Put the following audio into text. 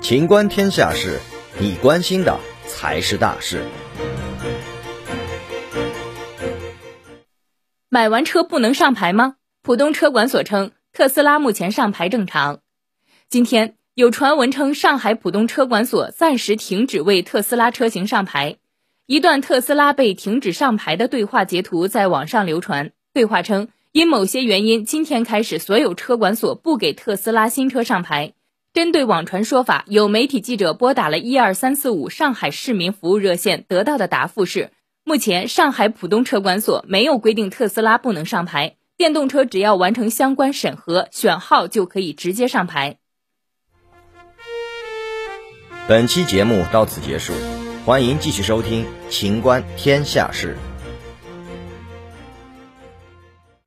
情观天下事，你关心的才是大事。买完车不能上牌吗？浦东车管所称，特斯拉目前上牌正常。今天有传闻称，上海浦东车管所暂时停止为特斯拉车型上牌。一段特斯拉被停止上牌的对话截图在网上流传。对话称，因某些原因，今天开始所有车管所不给特斯拉新车上牌。针对网传说法，有媒体记者拨打了一二三四五上海市民服务热线，得到的答复是。目前，上海浦东车管所没有规定特斯拉不能上牌，电动车只要完成相关审核、选号就可以直接上牌。本期节目到此结束，欢迎继续收听《秦观天下事》。